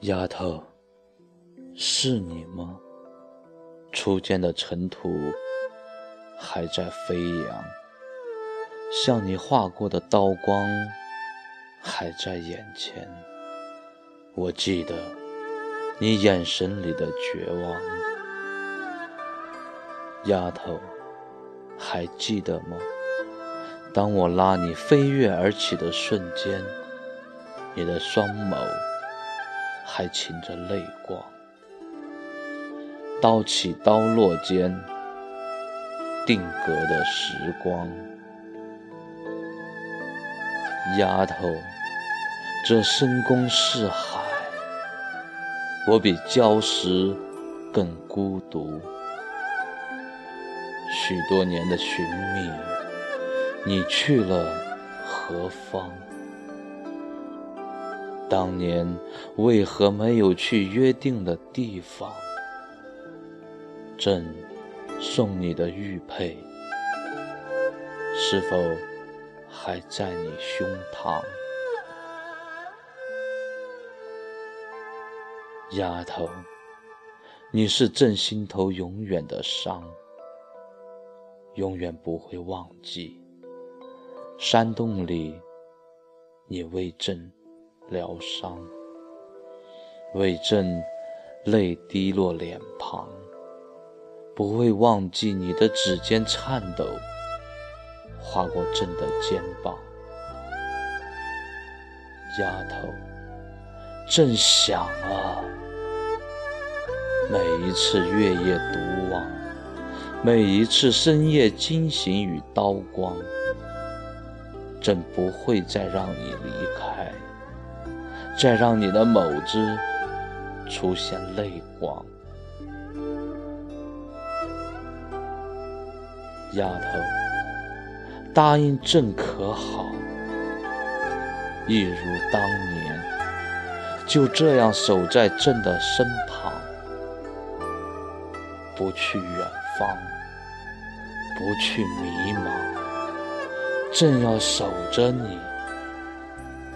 丫头，是你吗？初见的尘土还在飞扬，像你划过的刀光还在眼前。我记得你眼神里的绝望，丫头，还记得吗？当我拉你飞跃而起的瞬间，你的双眸。还噙着泪光，刀起刀落间，定格的时光。丫头，这深宫似海，我比礁石更孤独。许多年的寻觅，你去了何方？当年为何没有去约定的地方？朕送你的玉佩，是否还在你胸膛？丫头，你是朕心头永远的伤，永远不会忘记。山洞里，你为朕。疗伤，为朕泪滴落脸庞，不会忘记你的指尖颤抖，划过朕的肩膀。丫头，朕想啊，每一次月夜独望，每一次深夜惊醒与刀光，朕不会再让你离开。再让你的眸子出现泪光，丫头，答应朕可好？一如当年，就这样守在朕的身旁，不去远方，不去迷茫，朕要守着你，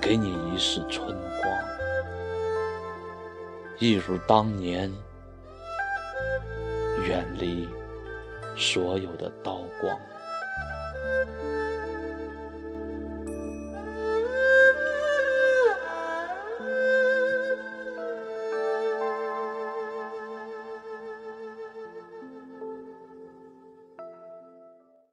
给你一世春光。一如当年，远离所有的刀光。